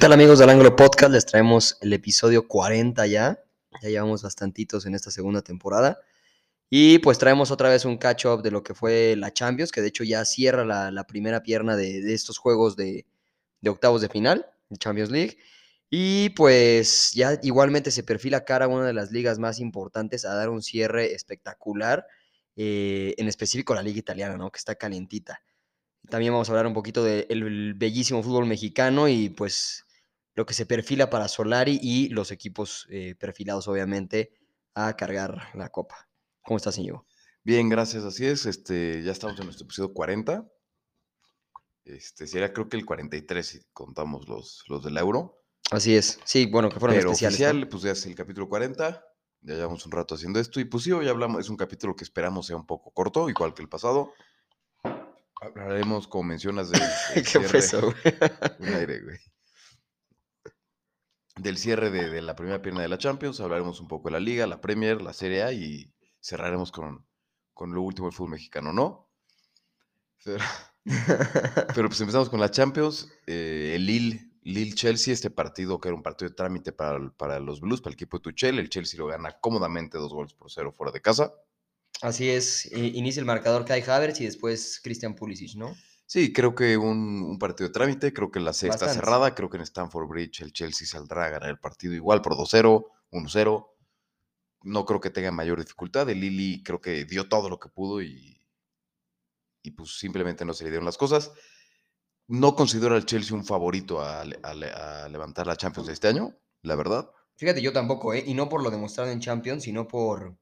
¿Qué tal amigos del Ángulo Podcast? Les traemos el episodio 40 ya. Ya llevamos bastantitos en esta segunda temporada. Y pues traemos otra vez un catch-up de lo que fue la Champions, que de hecho ya cierra la, primera pierna de, de estos juegos de, de, octavos de final, de Champions League. Y pues ya igualmente se perfila cara a una de las ligas más importantes a dar un cierre espectacular, eh, en específico la liga italiana, ¿no? Que está calientita. También vamos a hablar un poquito del bellísimo fútbol mexicano y pues lo que se perfila para Solari y los equipos eh, perfilados obviamente a cargar la copa. ¿Cómo estás, señor? Bien, gracias, así es. Este, ya estamos en nuestro episodio 40. Este, sería creo que el 43 si contamos los, los del euro. Así es. Sí, bueno, que fueron Pero especiales. oficial, ¿no? pues ya es el capítulo 40. Ya llevamos un rato haciendo esto. Y pues sí, hoy hablamos, es un capítulo que esperamos sea un poco corto, igual que el pasado. Hablaremos, como mencionas, del ¿Qué fue eso, güey? Un aire, güey. Del cierre de, la primera pierna de la Champions, hablaremos un poco de la Liga, la Premier, la Serie A y cerraremos con, con lo último del fútbol mexicano, ¿no? Pero, pues empezamos con la Champions. eh, el Lille, Lille-Chelsea, este partido que era un partido de trámite para, para los Blues, para el equipo de Tuchel. El Chelsea lo gana cómodamente dos goles por cero fuera de casa. Así es. i- Inicia el marcador Kai Havertz y después Christian Pulisic, ¿no? Sí, creo que un, un partido de trámite, creo que la C está Bastante. cerrada, creo que en Stamford Bridge el Chelsea saldrá a ganar el partido igual por 2-0, 1-0. No creo que tenga mayor dificultad. El Lili creo que dio todo lo que pudo y, y pues simplemente no se le dieron las cosas. No considero al Chelsea un favorito a, a a levantar la Champions de este año, la verdad. Fíjate, yo tampoco, ¿eh? Y no por lo demostrado en Champions, sino por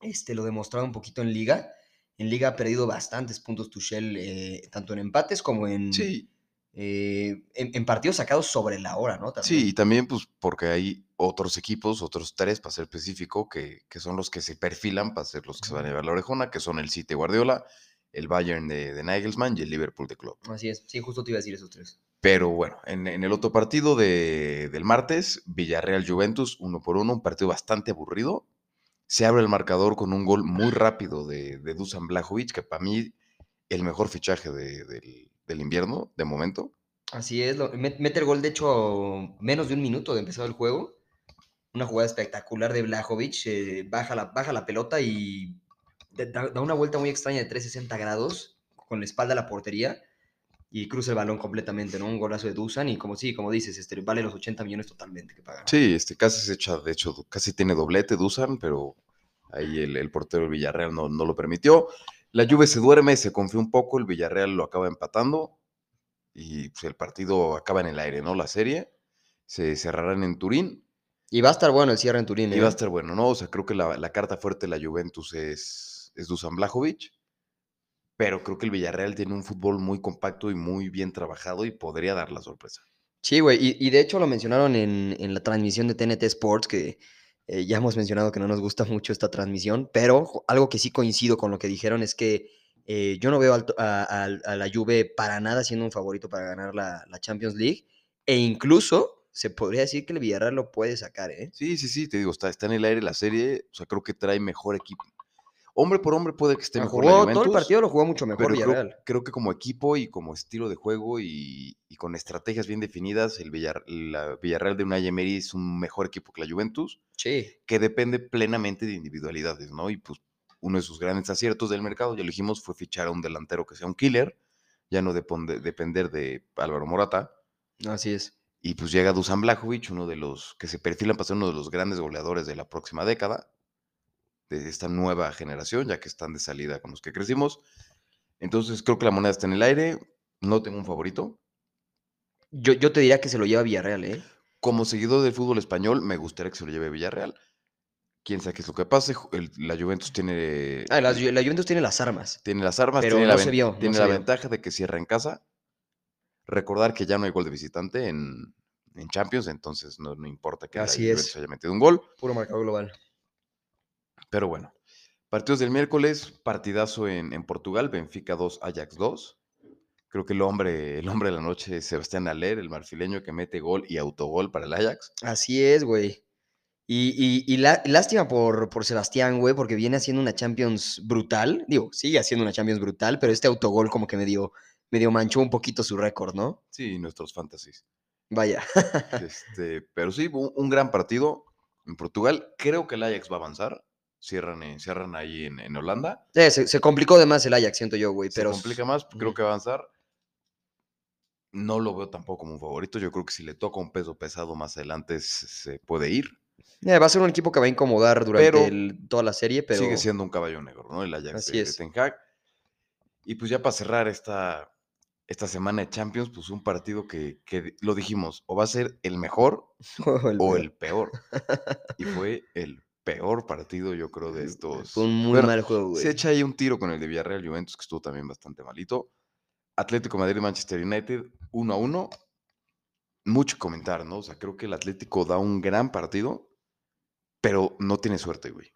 este, lo demostrado un poquito en Liga. En Liga ha perdido bastantes puntos Tuchel, eh, tanto en empates como en, Sí, eh, en, en partidos sacados sobre la hora, ¿no? También. sí, y también pues porque hay otros equipos, otros tres para ser específico, que, que son los que se perfilan para ser los que se van a llevar la orejona, que son el City Guardiola, el Bayern de, de Nagelsmann y el Liverpool de Klopp. Así es. Sí, justo te iba a decir esos tres. Pero bueno, en, en el otro partido de- del martes, Villarreal-Juventus, uno por uno, un partido bastante aburrido. Se abre el marcador con un gol muy rápido de, de Dusan Blajovic, que para mí el mejor fichaje de- del, del invierno, de momento. Así es. lo- met- mete el gol, de hecho, menos de un minuto de empezado el juego. Una jugada espectacular de Blajovic. eh, baja, la, baja la pelota y da una vuelta muy extraña de 360 grados con la espalda a la portería y cruza el balón completamente, ¿no? Un golazo de Dusan y como sí, como dices, este, vale los 80 millones totalmente que pagan. Sí, este, casi se echa, de hecho, casi tiene doblete Dusan, pero ahí el, el portero del Villarreal no, no lo permitió. La Juve se duerme, se confía un poco, el Villarreal lo acaba empatando y pues, el partido acaba en el aire, ¿no? La serie se cerrarán en Turín Y va a estar bueno el cierre en Turín. y va a ¿eh? estar bueno, ¿no? O sea, creo que la, la carta fuerte de la Juventus es, es Dusan Blajovic, pero creo que el Villarreal tiene un fútbol muy compacto y muy bien trabajado y podría dar la sorpresa. Sí, güey, y, y de hecho lo mencionaron en, en la transmisión de TNT Sports, que eh, ya hemos mencionado que no nos gusta mucho esta transmisión, pero algo que sí coincido con lo que dijeron es que eh, yo no veo a, a- a la Juve para nada siendo un favorito para ganar la, la Champions League, e incluso se podría decir que el Villarreal lo puede sacar, ¿eh? Sí, sí, sí, te digo, está, está en el aire la serie, o sea, creo que trae mejor equipo. Hombre por hombre puede que esté Ah, mejor la todo el partido, lo jugó mucho mejor pero Villarreal. creo que como equipo y como estilo de juego y, y con estrategias bien definidas, el Villar- la Villarreal de Unai Emery es un mejor equipo que la Juventus, Sí, que depende plenamente de individualidades, ¿no? Y pues uno de sus grandes aciertos del mercado, ya lo dijimos, fue fichar a un delantero que sea un killer, ya no deponde- depender de Álvaro Morata. así es. Y pues llega Dusan Blajovic, uno de los que se perfilan para ser uno de los grandes goleadores de la próxima década, de esta nueva generación, ya que están de salida con los que crecimos. Entonces creo que la moneda está en el aire, no tengo un favorito. Yo, yo te diría que se lo lleva Villarreal, ¿eh? Como seguidor del fútbol español, me gustaría que se lo lleve Villarreal. Quién sabe qué es lo que pase. el- la Juventus tiene, Ah, la, Ju- la Juventus tiene las armas. tiene las armas, pero tiene la, no se ven- vio, no tiene se la vio. ventaja de que cierra en casa. Recordar que ya no hay gol de visitante en, en Champions, entonces no, no importa que Así la es. Juventus haya metido un gol. Puro marcador global. Pero bueno, partidos del miércoles, partidazo en, en Portugal, Benfica 2, Ajax 2. Creo que el hombre, el hombre de la noche es Sebastián Aller, el marfileño que mete gol y autogol para el Ajax. Así es, güey. Y, y- y lá- lástima por, por Sebastián, güey, porque viene haciendo una Champions brutal. Digo, sigue haciendo una Champions brutal, pero este autogol como que medio, medio manchó un poquito su récord, ¿no? Sí, nuestros fantasies. Vaya. Este, pero sí, un, un gran partido en Portugal. Creo que el Ajax va a avanzar. Cierran, en- cierran ahí en, en Holanda. Eh, se, se complicó de más el Ajax, siento yo, güey. Se Pero complica más, creo Ujú. que avanzar. No lo veo tampoco como un favorito. Yo creo que si le toca un peso pesado más adelante se, se puede ir. eh, va a ser un equipo que va a incomodar durante Pero el- toda la serie, pero Sigue siendo un caballo negro, ¿no? El Ajax Así de, de es. Ten Hag. Y pues ya para cerrar esta, esta semana de Champions, pues un partido que, que lo dijimos, o va a ser el mejor el o el peor. Y fue el peor partido, yo creo, de estos. Fue un muy mal juego, güey. Se echa ahí un tiro con el de Villarreal Juventus, que estuvo también bastante malito. Atlético Madrid Manchester United, 1 a 1. Mucho comentar, ¿no? O sea, creo que el Atlético da un gran partido, pero no tiene suerte, güey.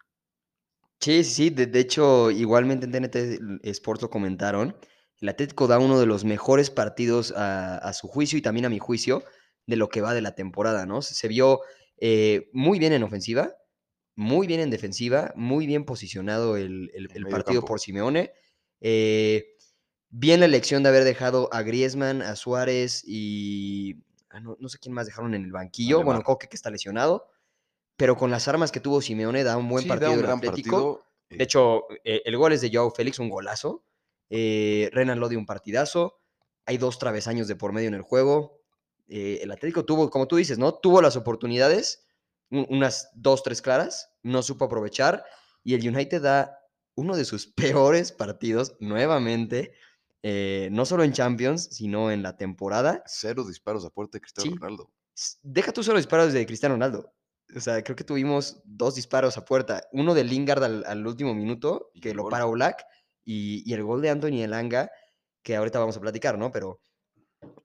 Sí, sí, sí. De, de hecho, igualmente en TNT Sports lo comentaron. El Atlético da uno de los mejores partidos a, a su juicio y también a mi juicio de lo que va de la temporada, ¿no? Se, se vio eh, muy bien en ofensiva, muy bien en defensiva, muy bien posicionado el, el- partido campo. por Simeone. Eh, bien la elección de haber dejado a Griezmann, a Suárez y ah, no, no sé quién más dejaron en el banquillo. Bueno. Coque que está lesionado. Pero con las armas que tuvo Simeone da un buen Sí, partido da un el gran Atlético. partido. De eh, hecho, eh, el gol es de Joao Félix, un golazo. Eh, Renan Lodi, un partidazo. Hay dos travesaños de por medio en el juego. Eh, el Atlético tuvo, como tú dices, ¿no? Tuvo las oportunidades, un- unas dos, tres claras, no supo aprovechar. Y el United da uno de sus peores partidos nuevamente, eh, no solo en Champions, sino en la temporada. cero disparos a puerta de Cristiano Sí. Ronaldo. Deja tú solo disparos de Cristiano Ronaldo. O sea, creo que tuvimos dos disparos a puerta. Uno de Lingard al, al último minuto, que lo gol. para Oblak, y, y el gol de Anthony Elanga, que ahorita vamos a platicar, ¿no? Pero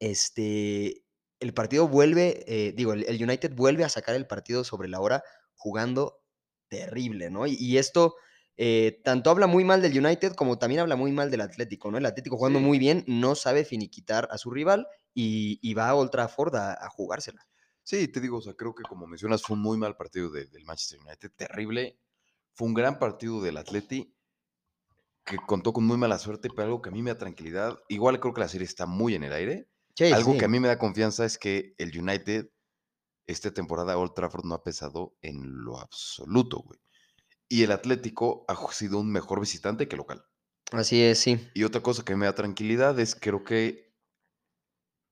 este, el partido vuelve, eh, digo, el, el United vuelve a sacar el partido sobre la hora jugando terrible, ¿no? Y, y esto eh, tanto habla muy mal del United como también habla muy mal del Atlético, ¿no? El Atlético jugando Sí. muy bien, no sabe finiquitar a su rival y, y va a Old Trafford a, a jugársela. Sí, te digo, o sea, creo que como mencionas, fue un muy mal partido de- del Manchester United, terrible. Fue un gran partido del Atleti, que contó con muy mala suerte, pero algo que a mí me da tranquilidad. Igual creo que la serie está muy en el aire. Sí, algo sí. que a mí me da confianza es que el United, esta temporada, Old Trafford no ha pesado en lo absoluto, güey. Y el Atlético ha sido un mejor visitante que local. Así es, sí. Y otra cosa que me da tranquilidad es creo que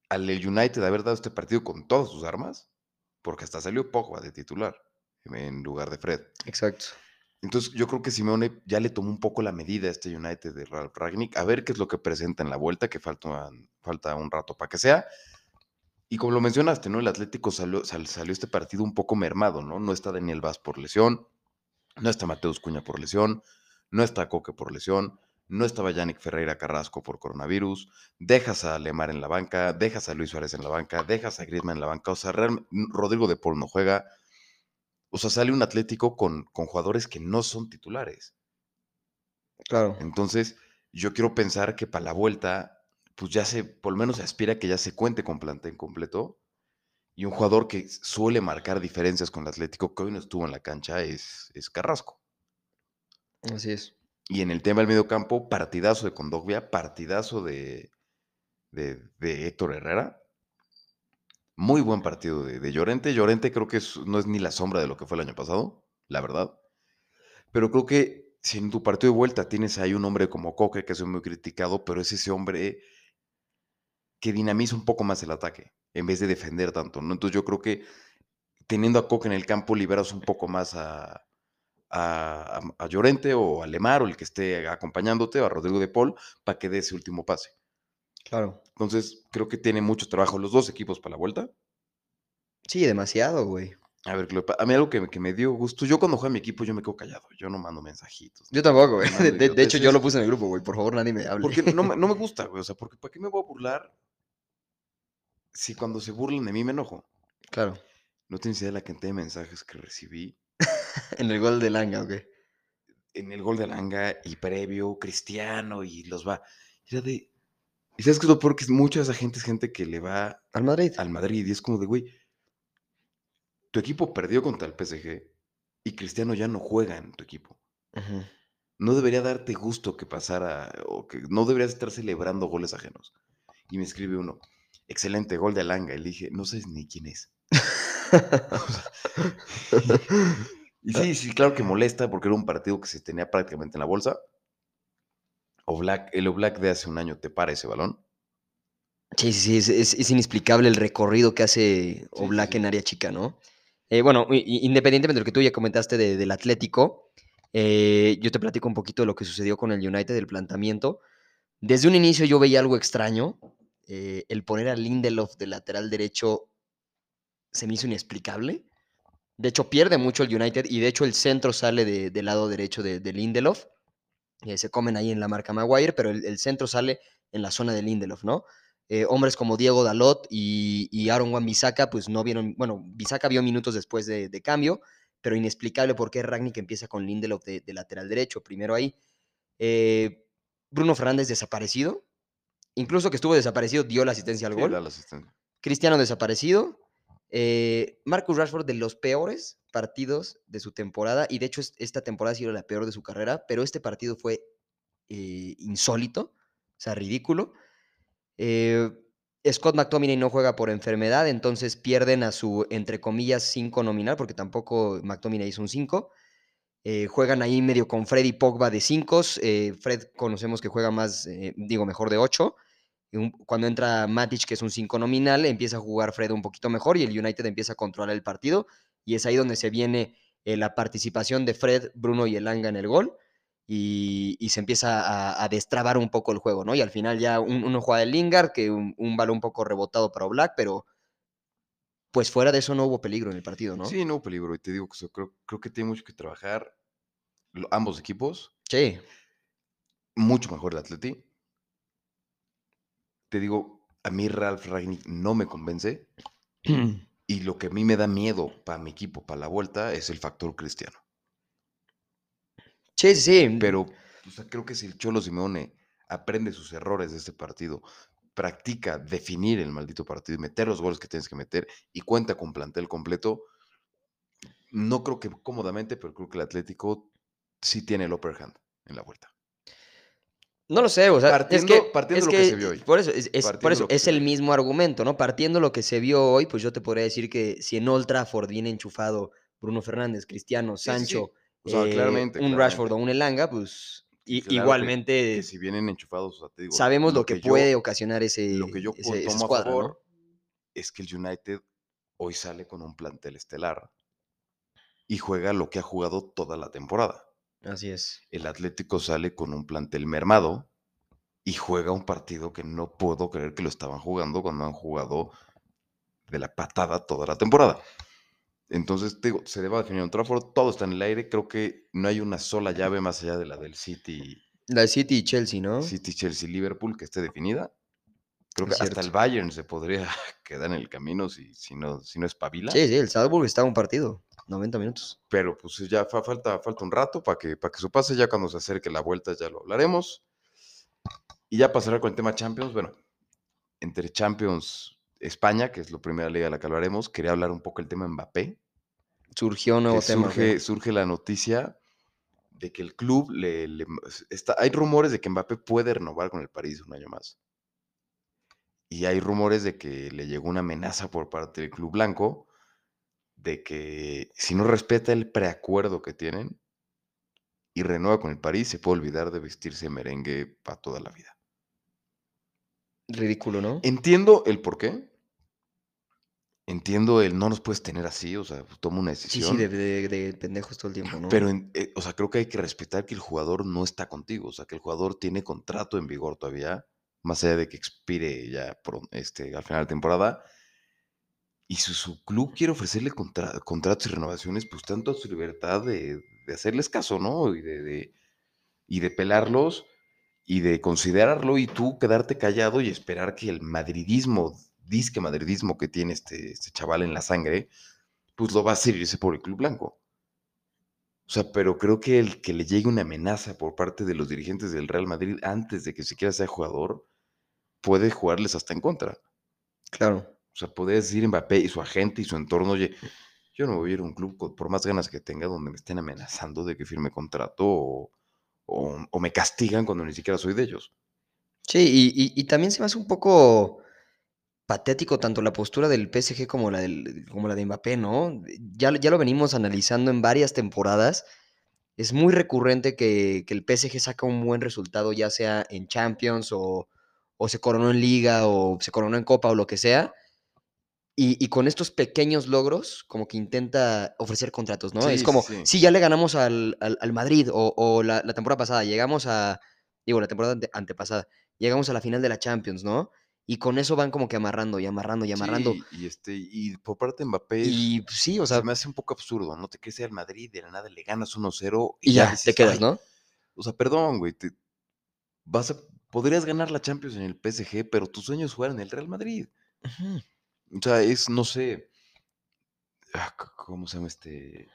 al United haber dado este partido con todas sus armas, porque hasta salió Pogba de titular en lugar de Fred. Exacto. Entonces yo creo que Simeone ya le tomó un poco la medida a este United de Ralf Ragnick, a ver qué es lo que presenta en la vuelta, que falta, falta un rato para que sea. Y como lo mencionaste, ¿no? El Atlético salió, sal- salió este partido un poco mermado, ¿no? No está Daniel Vaz por lesión, no está Mateus Cuña por lesión, no está Coque por lesión, no estaba Yannick Ferreira Carrasco por coronavirus, dejas a Lemar en la banca, dejas a Luis Suárez en la banca, dejas a Griezmann en la banca, o sea, realmente Rodrigo de Paul no juega, o sea, sale un Atlético con, con jugadores que no son titulares. Claro. Entonces, yo quiero pensar que para la vuelta, pues ya se, por lo menos se aspira a que ya se cuente con plantel completo. Y un jugador que suele marcar diferencias con el Atlético, que hoy no estuvo en la cancha, es, es Carrasco. Así es. Y en el tema del medio campo, partidazo de Condogbia, partidazo de, de, de Héctor Herrera. Muy buen partido de, Llorente. Llorente creo que no es ni la sombra de lo que fue el año pasado, la verdad. Pero creo que si en tu partido de vuelta tienes ahí un hombre como Coque, que es muy criticado, pero es ese hombre que dinamiza un poco más el ataque, en vez de defender tanto, ¿no? Entonces yo creo que teniendo a Coque en el campo liberas un poco más a Llorente o a Lemar o el que esté acompañándote, o a Rodrigo de Paul, para que dé ese último pase. Claro. Entonces creo que tiene mucho trabajo los dos equipos para la vuelta. Sí, demasiado, güey. A ver, a mí algo que, me- que me dio gusto, yo cuando juego a mi equipo yo me quedo callado, yo no mando mensajitos. Yo tampoco, güey. no De, hecho, yo lo puse en el grupo, güey. Por favor, nadie me hable. Porque no, me- no me gusta, güey. O sea, porque ¿para qué me voy a burlar si cuando se burlan de mí me enojo? Claro. No tienes idea de la cantidad de mensajes que recibí En el gol de Langa, ok. en el gol de Langa y previo, Cristiano y los va. Era de. ¿Y sabes qué es lo peor? Que mucha de esa gente es gente que le va Al Madrid. al Madrid y es como de, güey, tu equipo perdió contra el PSG y Cristiano ya no juega en tu equipo. No debería darte gusto que pasara o que no deberías estar celebrando goles ajenos. Y me escribe uno, excelente gol de Alanga. Y le dije, no sé ni quién es. y sí, sí, claro que molesta porque era un partido que se tenía prácticamente en la bolsa. Oblak, el Oblak de hace un año te para ese balón. Sí, sí, sí, es, es- inexplicable el recorrido que hace Sí, Oblak sí. en área chica, ¿no? Eh, bueno, independientemente de lo que tú ya comentaste de- del Atlético, eh, yo te platico un poquito de lo que sucedió con el United, del planteamiento. Desde un inicio yo veía algo extraño. eh, el poner a Lindelof de lateral derecho se me hizo inexplicable. De hecho, pierde mucho el United y de hecho el centro sale de- del lado derecho de, de Lindelof. Eh, se comen ahí en la marca Maguire, pero el, el centro sale en la zona de Lindelof, ¿no? Eh, hombres como Diego Dalot y, y Aaron Wan-Bissaka, pues no vieron, bueno, Bissaka vio minutos después de, de cambio, pero inexplicable por qué Ragnick empieza con Lindelof de, de lateral derecho, primero ahí. Eh, Bruno Fernández desaparecido, incluso que estuvo desaparecido, dio la asistencia al Sí, gol. da la asistencia. Cristiano desaparecido. Eh, Marcus Rashford de los peores partidos de su temporada, y de hecho es- esta temporada ha sido la peor de su carrera, pero este partido fue eh, insólito, o sea, ridículo. Eh, Scott McTominay no juega por enfermedad, entonces pierden a su, entre comillas, 5 nominal, porque tampoco McTominay es un 5. juegan ahí medio con Fred y Pogba de 5. Fred conocemos que juega más, eh, digo, mejor de 8. Cuando entra Matic, que es un 5 nominal, empieza a jugar Fred un poquito mejor y el United empieza a controlar el partido. Y es ahí donde se viene eh, la participación de Fred, Bruno y Elanga en el gol. Y, y se empieza a, a, destrabar un poco el juego, ¿no? Y al final ya un, uno juega de Lingard, que un, un, balón un poco rebotado para Black, pero pues fuera de eso no hubo peligro en el partido, ¿no? Sí, no hubo peligro. Y te digo que creo, creo que tiene mucho que trabajar ambos equipos. Sí. Mucho mejor el Atleti. Te digo, a mí Ralph Ragnick no me convence. y lo que a mí me da miedo para mi equipo, para la vuelta, es el factor cristiano. Sí, sí. Pero o sea, creo que si el Cholo Simeone aprende sus errores de este partido, practica definir el maldito partido y meter los goles que tienes que meter y cuenta con plantel completo, no creo que cómodamente, pero creo que el Atlético sí tiene el upper hand en la vuelta. No lo sé, o sea, partiendo, es que, partiendo es lo que, que se vio hoy. Por eso, es, es por eso, es el mismo argumento, ¿no? Partiendo lo que se vio hoy, pues yo te podría decir que si en Old Trafford viene enchufado Bruno Fernández, Cristiano, Sí, sí, sí. Sancho, O sea, eh, claramente, un claramente. Rashford o un Elanga, pues y- Claro que- igualmente Que, si vienen enchufados, o sea, te digo, sabemos lo que, yo- puede ocasionar ese, lo que yo ese- tomo a favor ¿no? es que el United hoy sale con un plantel estelar y juega lo que ha jugado toda la temporada. Así es. El Atlético sale con un plantel mermado y juega un partido que no puedo creer que lo estaban jugando cuando han jugado de la patada toda la temporada. Entonces, te digo, se debe definir un Trafford, todo está en el aire, creo que no hay una sola llave más allá de la del City, La de City y Chelsea, ¿no? City, Chelsea, Liverpool que esté definida. Creo que Es hasta cierto. el Bayern se podría quedar en el camino si, si no, si no espabila. Sí, sí, el Salzburg está a un partido, 90 minutos. Pero pues ya fa- falta, falta un rato para que, para que eso pase. Ya cuando se acerque la vuelta ya lo hablaremos. Y ya pasará con el tema Champions. Bueno, entre Champions España, que es la primera liga de la que hablaremos, quería hablar un poco el tema Mbappé. Surgió un nuevo tema. surge, la noticia de que el club le, le- está, hay rumores de que Mbappé puede renovar con el París un año más. Y hay rumores de que le llegó una amenaza por parte del club blanco de que si no respeta el preacuerdo que tienen y renueva con el París, se puede olvidar de vestirse merengue para toda la vida. Ridículo, ¿no? Entiendo el por qué. Entiendo el no nos puedes tener así, o sea, toma una Sí, decisión. sí, de, de- de pendejos todo el tiempo, ¿no? Pero, en- eh, o sea, creo que hay que respetar que el jugador no está contigo, o sea, que el jugador tiene contrato en vigor todavía, más allá de que expire ya pron- este, al final de temporada. Y si su club quiere ofrecerle contra- contratos y renovaciones, pues tanto a su libertad de, de hacerles caso, ¿no? Y de, y de pelarlos y de considerarlo y tú quedarte callado y esperar que el madridismo, disque madridismo que tiene este, este chaval en la sangre, pues lo va a hacer irse por el club blanco. O sea, pero creo que el que le llegue una amenaza por parte de los dirigentes del Real Madrid antes de que siquiera sea jugador, puede jugarles hasta en contra. Claro. O sea, puede decir Mbappé y su agente y su entorno, oye, yo no voy a ir a un club por más ganas que tenga donde me estén amenazando de que firme contrato o, o- me castigan cuando ni siquiera soy de ellos. Sí, y, y- y también se me hace un poco patético tanto la postura del PSG como la, del, como la de Mbappé, ¿no? Ya, ya lo venimos analizando en varias temporadas. Es muy recurrente que, que el PSG saca un buen resultado, ya sea en Champions o, o se coronó en Liga o se coronó en Copa o lo que sea. Y, y, con estos pequeños logros, como que intenta ofrecer contratos, ¿no? Sí, es como, sí, ya le ganamos al, al, al Madrid o, o la, la, temporada pasada, llegamos a, digo, la temporada ante, antepasada, llegamos a la final de la Champions, ¿no? Y con eso van como que amarrando y amarrando y amarrando. Sí, y, este, y por parte de Mbappé, y sí, o sea, se me hace un poco absurdo, ¿no? Te quedes al Madrid, de la nada le ganas 1-0 y, y, ya, dices, te quedas, ¿no? O sea, perdón, güey, te, vas a, podrías ganar la Champions en el PSG, pero tu sueño es jugar en el Real Madrid. -huh. O sea, es, no sé, ah, ¿cómo se llama este?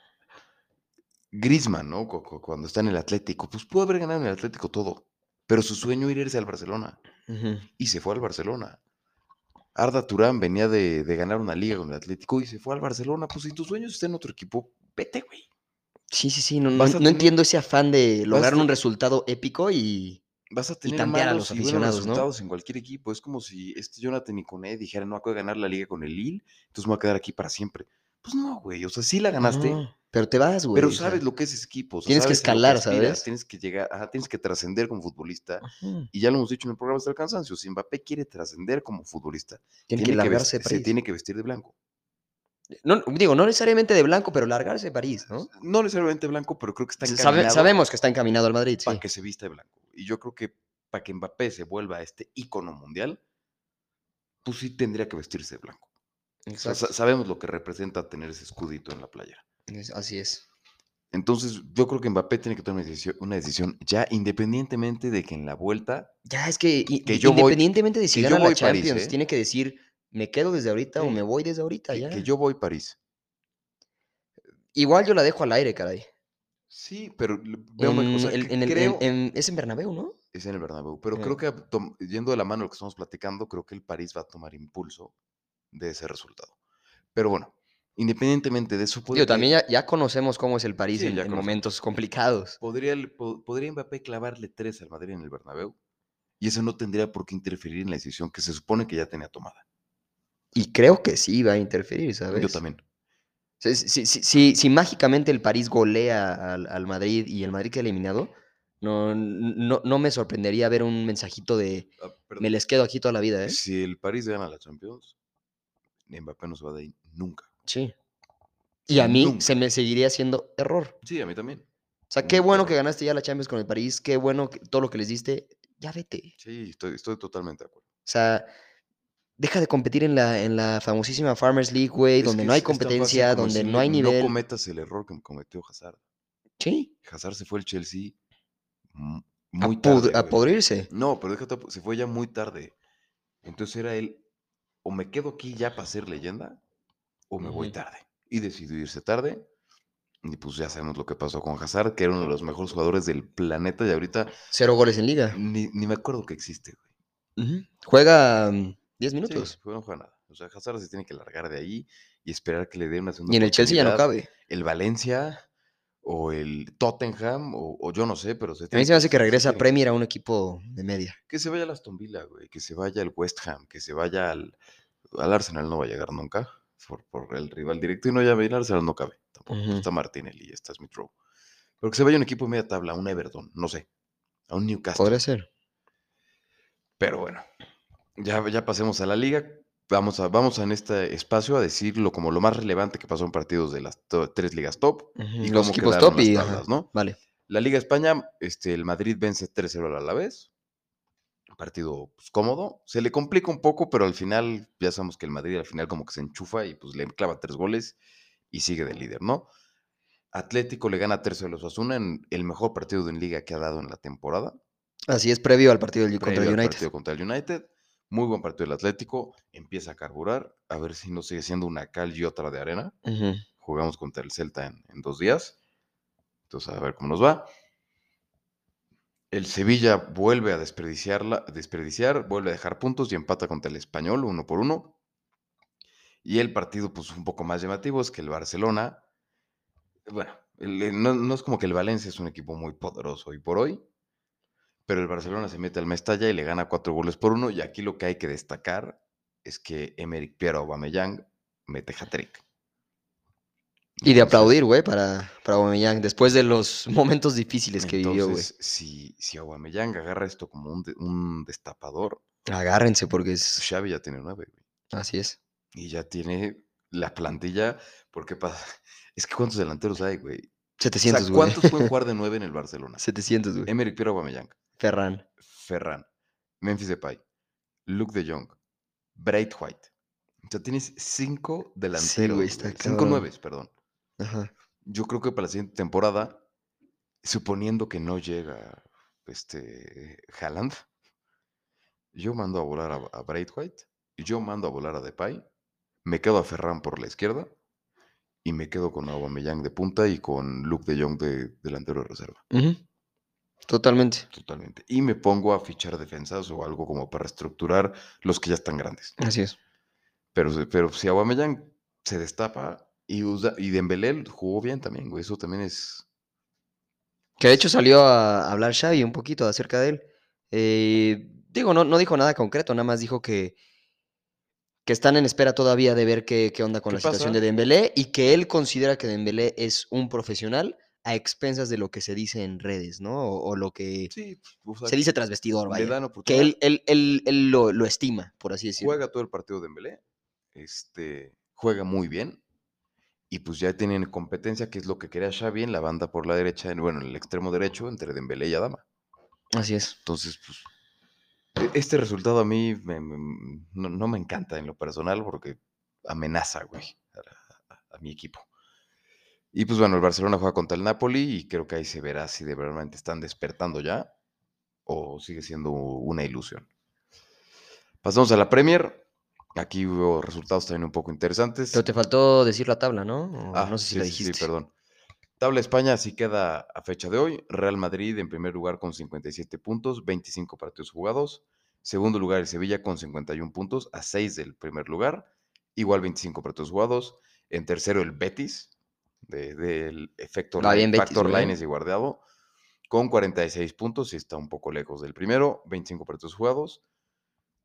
Griezmann, ¿no? Cuando está en el Atlético, pues pudo haber ganado en el Atlético todo, pero su sueño era irse al Barcelona. Uh -huh. Y se fue al Barcelona. Arda Turán venía de, de, ganar una liga con el Atlético y se fue al Barcelona. Pues si tus sueños están en otro equipo, vete, güey. Sí, sí, sí. No, no, no tener, entiendo ese afán de lograr un resultado épico y. Vas a tener y malos a los aficionados, resultados ¿no? en cualquier equipo. Es como si este Jonathan Iconé dijera, no acabo de ganar la liga con el Lille, entonces me voy a quedar aquí para siempre. Pues no, güey. O sea, sí la ganaste. No, pero te vas, güey. Pero sabes o sea, lo que es ese equipo. O sea, tienes que escalar, que aspiras, ¿sabes? Tienes que llegar, ajá, tienes que trascender como futbolista. Ajá. Y ya lo hemos dicho en el programa hasta el cansancio. Si Mbappé quiere trascender como futbolista, tiene, tiene que largarse que vestir, se tiene que vestir de blanco. No, digo, no necesariamente de blanco, pero largarse de París, ¿no? No necesariamente blanco, pero creo que está encaminado. Sabe, sabemos que está encaminado al Madrid, sí. Para que se vista de blanco. Y yo creo que para que Mbappé se vuelva este ícono mundial, pues sí tendría que vestirse de blanco. O sea, sabemos lo que representa tener ese escudito en la playa. Así es. Entonces, yo creo que Mbappé tiene que tomar una decisión, una decisión, ya independientemente de que en la vuelta. Ya es que, que yo independientemente voy, de si gana la Champions, París, ¿eh? tiene que decir, me quedo desde ahorita sí. o me voy desde ahorita. Ya. que yo voy a París. Igual yo la dejo al aire, caray. Sí, pero veo en, o sea, el, en, creo, en, en, es en Bernabéu, ¿no? Es en el Bernabéu, pero sí. creo que yendo de la mano lo que estamos platicando, creo que el París va a tomar impulso de ese resultado. Pero bueno, independientemente de eso... Digo, también ya, ya, conocemos cómo es el París sí, en, en momentos complicados. Podría, podría Mbappé clavarle tres al Madrid en el Bernabéu y eso no tendría por qué interferir en la decisión que se supone que ya tenía tomada. Y creo que sí va a interferir, ¿sabes? Yo también. Si, si, si, si mágicamente el París golea al, al, Madrid y el Madrid queda eliminado, no, no, no me sorprendería ver un mensajito de ah, me les quedo aquí toda la vida, ¿eh? Si el París gana la Champions, Mbappé no se va de ahí nunca. Sí. Y a mí nunca. se me seguiría haciendo error. Sí, a mí también. O sea, qué bueno que ganaste ya la Champions con el París, qué bueno que, todo lo que les diste, ya vete. Sí, estoy, estoy totalmente de acuerdo. O sea, deja de competir en la, en la famosísima Farmers League, güey, donde no hay competencia, donde no hay nivel. No cometas el error que cometió Hazard. Sí. Hazard se fue al Chelsea muy a tarde. a podrirse. No, pero déjate, se fue ya muy tarde. Entonces era él, o me quedo aquí ya para ser leyenda, o me uh -huh. voy tarde. Y decidió irse tarde. Y pues ya sabemos lo que pasó con Hazard, que era uno de los mejores jugadores del planeta y ahorita... Cero goles en liga. Ni, ni me acuerdo que existe, güey. Uh -huh. Juega 10 minutos. Sí, no juega nada. O sea, Hazard se tiene que largar de ahí y esperar que le dé una segunda Y en el Chelsea ya no cabe. El Valencia o el Tottenham o, o yo no sé, pero... Se a mí se me hace que regrese a Premier a un equipo de media. Que se vaya a Aston Villa, güey. Que se vaya al West Ham, que se vaya al... Al Arsenal no va a llegar nunca por, por el rival directo y no ya el Arsenal no cabe. Tampoco uh -huh. está Martinelli, está Smith Rowe. Pero que se vaya un equipo de media tabla, a un Everton, no sé. A un Newcastle. Podría ser. Pero bueno, ya, ya pasemos a la liga. Vamos, a, vamos en este espacio a decirlo como lo más relevante que pasó en partidos de las tres ligas top. Uh -huh. y Los equipos top y... Tablas, ¿no? Vale. La Liga España, este, el Madrid vence 3-0 al Alavés. Un partido pues, cómodo. Se le complica un poco, pero al final, ya sabemos que el Madrid al final como que se enchufa y pues le clava tres goles y sigue de líder, ¿no? Atlético le gana 3 a los Osasuna en el mejor partido de liga que ha dado en la temporada. Así es, previo al partido del, previo contra el United. partido contra el United. Muy buen partido del Atlético. Empieza a carburar. A ver si no sigue siendo una cal y otra de arena. Uh -huh. Jugamos contra el Celta en, en, dos días. Entonces, a ver cómo nos va. El Sevilla vuelve a desperdiciarla, desperdiciar, vuelve a dejar puntos y empata contra el Español uno por uno. Y el partido, pues un poco más llamativo, es que el Barcelona, bueno, el, no, no, es como que el Valencia es un equipo muy poderoso hoy por hoy, pero el Barcelona se mete al Mestalla y le gana cuatro goles por uno. Y aquí lo que hay que destacar es que Emerick Pierre Aubameyang mete hat-trick. Y de aplaudir, güey, para, para Aubameyang, después de los momentos difíciles que vivió, güey. Si, si Aubameyang agarra esto como un, de- un destapador, Agárrense porque es... Xavi ya tiene nueve, güey. Así es. Y ya tiene la plantilla, porque pasa... Es que ¿cuántos delanteros hay, güey? O 700, sea, güey. ¿cuántos pueden jugar de nueve en el Barcelona? 700, güey. Emerick Pierre Aubameyang, Ferran. Ferran, Memphis Depay, Luke de Jong, Braith White. O sea, tienes cinco delanteros, güey, está cinco nueves, perdón. Ajá. Yo creo que para la siguiente temporada, suponiendo que no llega este Haaland, yo mando a volar a, a Braithwaite, y yo mando a volar a Depay, me quedo a Ferran por la izquierda y me quedo con Aubameyang de punta y con Luke de Jong de delantero de reserva. Totalmente. totalmente. Y me pongo a fichar defensas o algo como para reestructurar los que ya están grandes. Así es. Pero, pero si Aubameyang se destapa y, usa, y Dembélé jugó bien también, güey, eso también es... Que de hecho salió a hablar Xavi un poquito acerca de él. Eh, digo, no, no dijo nada concreto, nada más dijo que, que están en espera todavía de ver qué, qué onda con ¿Qué la situación de Dembélé y que él considera que Dembélé es un profesional a expensas de lo que se dice en redes, ¿no? O, o lo que Sí, o sea, se dice tras vestidor, vaya. Que él, él, él, él lo, lo estima, por así decirlo. juega todo el partido de Dembélé, este, juega muy bien y pues ya tienen competencia, que es lo que quería Xavi en la banda por la derecha, en- bueno, en el extremo derecho entre Dembélé y Adama. Así es. Entonces, pues e- este resultado a mí me- me- no, no me encanta en lo personal porque amenaza, güey, a, a- a mi equipo. Y pues bueno, el Barcelona juega contra el Napoli y creo que ahí se verá si de verdad están despertando ya o sigue siendo una ilusión. Pasamos a la Premier. Aquí hubo resultados también un poco interesantes. Pero te faltó decir la tabla, ¿no? Ah, no sé si sí, la sí, sí, dijiste. perdón. Tabla España así queda a fecha de hoy. Real Madrid en primer lugar con 57 puntos, 25 partidos jugados. Segundo lugar el Sevilla con 51 puntos, a 6 del primer lugar. Igual 25 partidos jugados. En tercero el Betis, de- del efecto Line- bien Factor güey. Lines y guardeado, con 46 puntos y está un poco lejos del primero. 25 partidos jugados.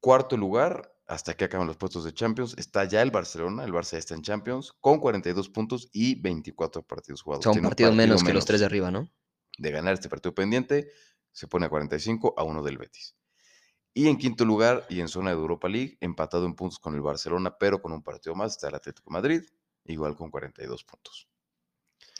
Cuarto lugar, hasta que acaban los puestos de Champions, está ya el Barcelona. El Barça está en Champions con 42 puntos y 24 partidos jugados. Un Tiene un partido menos que los menos. tres de arriba, ¿no? De ganar este partido pendiente, se pone a 45 a 1 del Betis. Y en quinto lugar y en zona de Europa League, empatado en puntos con el Barcelona, pero con un partido más, está el Atlético de Madrid, igual con 42 puntos.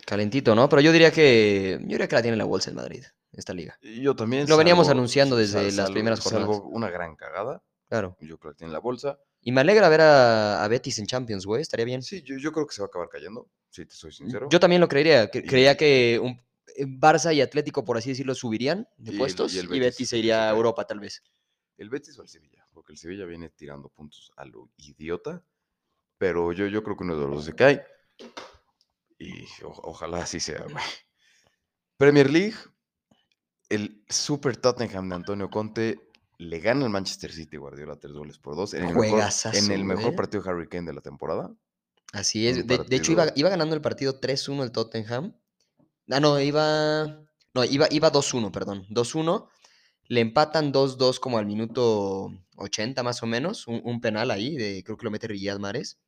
Calentito, ¿no? Pero yo diría que. Yo diría que la tiene la bolsa en Madrid, esta liga. Y yo también. Lo veníamos salvo- anunciando desde las salvo- primeras Salvo jornadas. una gran cagada, Claro. yo creo que tiene la bolsa. Y me alegra ver a, a Betis en Champions, güey. Estaría bien. Sí, yo, yo creo que se va a acabar cayendo, si te soy sincero. Yo también lo creería. Y- Creía que un- eh, Barça y Atlético, por así decirlo, subirían de Y puestos y y, el Betis, Betis se iría a. Europa, tal vez. ¿El Betis o el Sevilla? Porque el Sevilla viene tirando puntos a lo idiota. Pero yo, yo creo que uno de los dos se cae. O- ojalá así sea, güey. Premier League. El Super Tottenham de Antonio Conte le gana al Manchester City Guardiola tres goles por dos. En el, mejor, en el mejor güey. partido de Harry Kane de la temporada. Así es. De, de hecho, iba, iba ganando el partido 3-1 el Tottenham. Ah, no, iba. No, iba, iba 2-1, perdón. 2-1. Le empatan 2-2 como al minuto 80 más o menos. Un, un penal ahí, de, creo que lo mete Riyad Mahrez.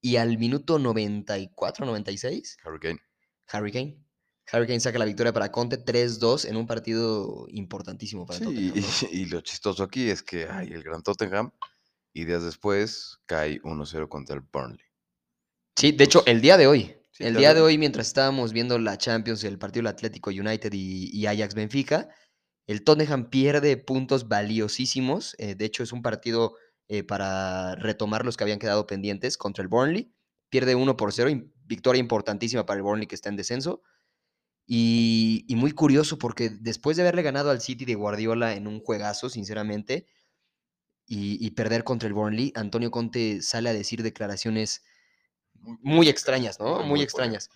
Y al minuto 94, 96, Harry Kane. Harry Kane. Harry Kane saca la victoria para Conte 3-2 en un partido importantísimo para Sí, Tottenham. y, ¿no? y lo chistoso aquí es que hay el gran Tottenham. Y días después cae 1-0 contra el Burnley. Sí, de hecho, el día de hoy. Sí, el día de hoy, mientras estábamos viendo la Champions, el partido del Atlético United y, y Ajax Benfica, el Tottenham pierde puntos valiosísimos. eh, de hecho, es un partido eh, para retomar los que habían quedado pendientes contra el Burnley. Pierde 1 por 0, im- victoria importantísima para el Burnley que está en descenso. Y, y muy curioso porque después de haberle ganado al City de Guardiola en un juegazo, sinceramente, y, y perder contra el Burnley, Antonio Conte sale a decir declaraciones muy extrañas, ¿no? Muy, muy extrañas.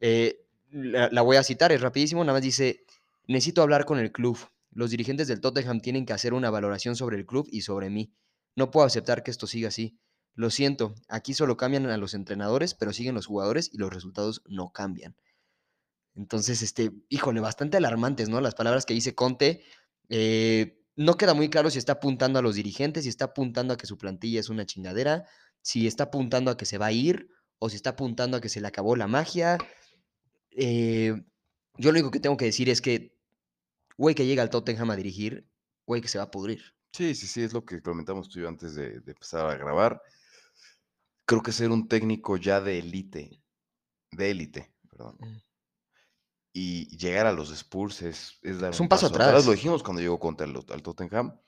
Eh, la, la voy a citar, es rapidísimo, nada más dice, necesito hablar con el club. Los dirigentes del Tottenham tienen que hacer una valoración sobre el club y sobre mí. No puedo aceptar que esto siga así. Lo siento, aquí solo cambian a los entrenadores, pero siguen los jugadores y los resultados no cambian. Entonces, este, híjole, bastante alarmantes, ¿no? Las palabras que dice Conte. eh, no queda muy claro si está apuntando a los dirigentes, si está apuntando a que su plantilla es una chingadera, si está apuntando a que se va a ir o si está apuntando a que se le acabó la magia. Eh, yo lo único que tengo que decir es que, güey, que llega al Tottenham a dirigir, güey, que se va a pudrir. Sí, sí, sí, es lo que comentamos tú y yo antes de, de empezar a grabar. Creo que ser un técnico ya de élite, de élite, perdón, Mm. y llegar a los Spurs es, es dar Es un paso atrás. Lo dijimos cuando llegó contra el, al Tottenham.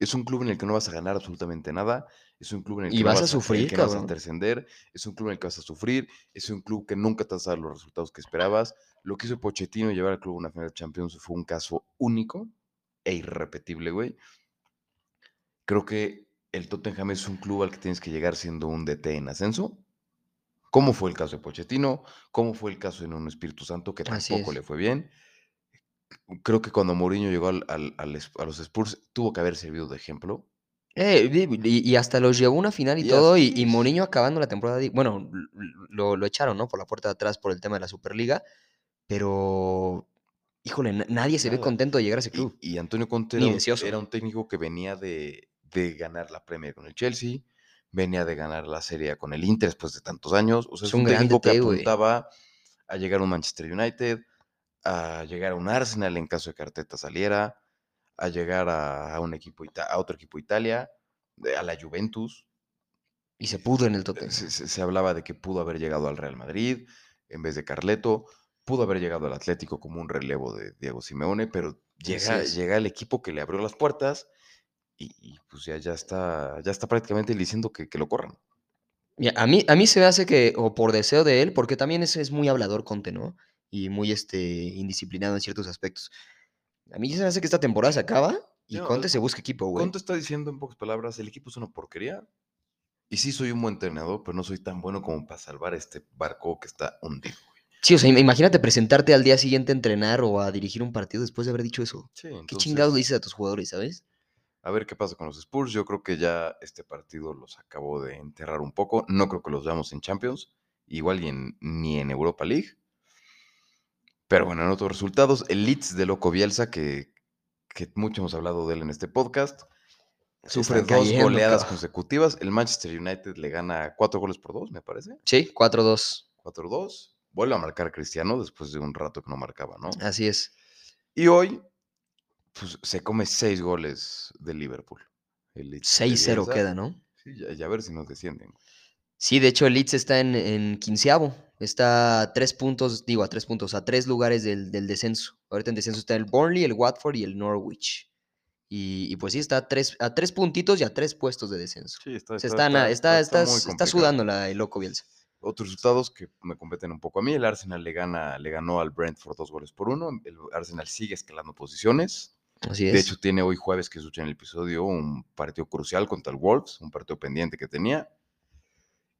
Es un club en el que no vas a ganar absolutamente nada. Es un club en el Y que no vas a sufrir, que no vas a trascender. Es un club en el que vas a sufrir. Es un club que nunca te vas a dar los resultados que esperabas. Lo que hizo Pochettino llevar al club a una final de Champions fue un caso único e irrepetible, güey. Creo que el Tottenham es un club al que tienes que llegar siendo un DT en ascenso. ¿Cómo fue el caso de Pochettino? ¿Cómo fue el caso de un Espíritu Santo que tampoco le fue bien? Creo que cuando Mourinho llegó al- al- al es- a los Spurs tuvo que haber servido de ejemplo. Eh, y, y hasta los llevó a una final y, Y todo, y. Mourinho acabando la temporada, bueno, lo, lo echaron, ¿no? Por la puerta de atrás por el tema de la Superliga, pero, híjole, na- nadie se ve contento de llegar a ese club. y Antonio Conte era un técnico que venía de, de ganar la Premier con el Chelsea, venía de ganar la Serie A con el Inter después de tantos años. O sea, Es es un técnico que apuntaba a llegar a un Manchester United, a llegar a un Arsenal en caso de que Arteta saliera, a llegar a, a un equipo a otro equipo Italia, de- a la Juventus. Y se pudo en el Eh, Tottenham. Se, se- se hablaba de que pudo haber llegado al Real Madrid en vez de Carleto, pudo haber llegado al Atlético como un relevo de Diego Simeone, pero llega, llega el equipo que le abrió las puertas y, y, pues ya, ya, está, ya está prácticamente diciendo que, que lo corran. A mí, a mí se me hace que, o por deseo de él, porque también es, es muy hablador Conte, ¿no? Y muy este, indisciplinado en ciertos aspectos. A mí se me hace que esta temporada se acaba y No, Conte el- se busca equipo, güey. Conte está diciendo en pocas palabras, el equipo es una porquería. Y sí soy un buen entrenador, pero no soy tan bueno como para salvar este barco que está hundido. güey. Sí, o sea, im- imagínate presentarte al día siguiente a entrenar o a dirigir un partido después de haber dicho eso. Sí, ¿Qué entonces, chingados le dices a tus jugadores, sabes? A ver qué pasa con los Spurs. Yo creo que ya este partido los acabó de enterrar un poco. No creo que los veamos en Champions, igual en- ni en Europa League. Pero bueno, en otros resultados, el Leeds de Loco Bielsa, que, que mucho hemos hablado de él en este podcast, sufre dos cayendo, goleadas cabrón. consecutivas. El Manchester United le gana cuatro goles por dos, me parece. Sí, 4-2. 4-2. Vuelve a marcar Cristiano después de un rato que no marcaba, ¿no? Así es. Y hoy, pues se come seis goles del Liverpool. El Leeds de 6-0 Bielsa. queda, ¿no? Sí, ya, ya a ver si nos descienden. Sí, de hecho el Leeds está en, en quinceavo. Está a tres puntos, digo, a tres puntos, a tres lugares del, del descenso. Ahorita en descenso está el Burnley, el Watford y el Norwich. Y, y pues sí, está a tres, a tres puntitos y a tres puestos de descenso. Sí, está, Se está, está, está, está sudando la, el loco Bielsa. Otros resultados que me competen un poco a mí. El Arsenal le, gana, le ganó al Brentford dos goles por uno. El Arsenal sigue escalando posiciones. Así es. De hecho, tiene hoy jueves que escuché en el episodio un partido crucial contra el Wolves, un partido pendiente que tenía.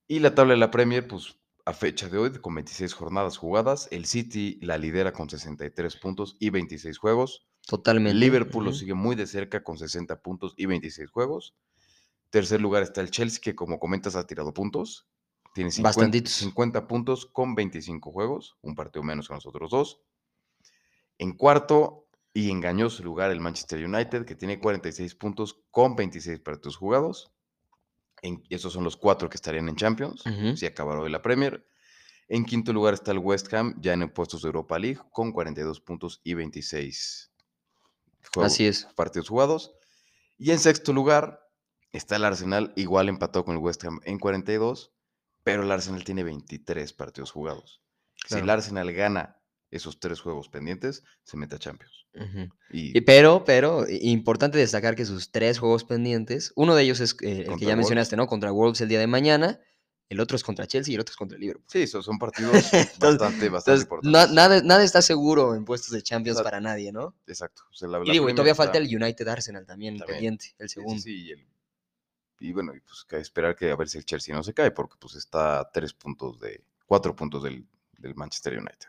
Y la tabla de la Premier, pues a fecha de hoy, con 26 jornadas jugadas, el City la lidera con 63 puntos y 26 juegos. totalmente. Liverpool lo sigue muy de cerca con 60 puntos y 26 juegos. Tercer lugar está el Chelsea, que como comentas ha tirado puntos. Tiene 50, Bastantitos. 50 puntos con 25 juegos, un partido menos que nosotros dos. En cuarto y engañoso lugar el Manchester United, que tiene 46 puntos con 26 partidos jugados. En, esos son los cuatro que estarían en Champions, si acabara hoy la Premier. En quinto lugar está el West Ham, ya en puestos de Europa League, con 42 puntos y 26 juegos- Así es. partidos jugados. Y en sexto lugar está el Arsenal, igual empatado con el West Ham en 42, pero el Arsenal tiene 23 partidos jugados. Si el. Arsenal gana esos tres juegos pendientes, se mete a Champions. Y, Y pero, pero, importante destacar que sus tres juegos pendientes, uno de ellos es eh, el que ya Wolves. mencionaste, ¿no? Contra Wolves el día de mañana, el otro es contra Chelsea y el otro es contra el Liverpool. sí, so- son partidos Entonces- bastante, bastante Entonces, importantes. na- nada, nada está seguro en puestos de Champions para nadie, ¿no? Exacto. o sea, la- Y digo, y todavía está- falta el United Arsenal también, También. pendiente, el sí, sí, segundo. sí, y, el- y bueno, pues que esperar que a ver si el Chelsea no se cae, porque pues está a tres puntos de, cuatro puntos del, del Manchester United.